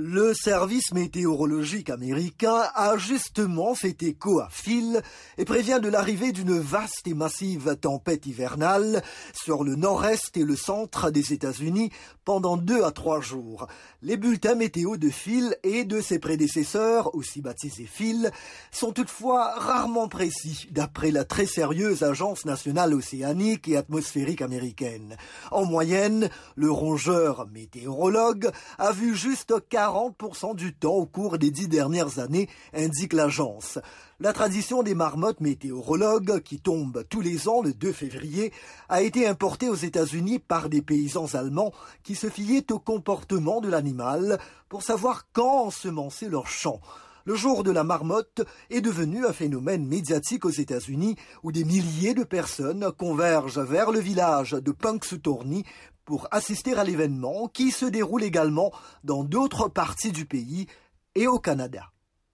Le service météorologique américain a justement fait écho à Phil et prévient de l'arrivée d'une vaste et massive tempête hivernale sur le nord-est et le centre des États-Unis pendant deux à trois jours. Les bulletins météo de Phil et de ses prédécesseurs, aussi baptisés Phil, sont toutefois rarement précis, d'après la très sérieuse Agence nationale océanique et atmosphérique américaine. En moyenne, le rongeur météorologue a vu juste 40% du temps au cours des dix dernières années, indique l'agence. La tradition des marmottes météorologues, qui tombent tous les ans le 2 février, a été importée aux États-Unis par des paysans allemands qui se fiaient au comportement de l'animal pour savoir quand ensemencer leurs champs. Le jour de la marmotte est devenu un phénomène médiatique aux États-Unis où des milliers de personnes convergent vers le village de Punxsutawney pour assister à l'événement qui se déroule également dans d'autres parties du pays et au Canada.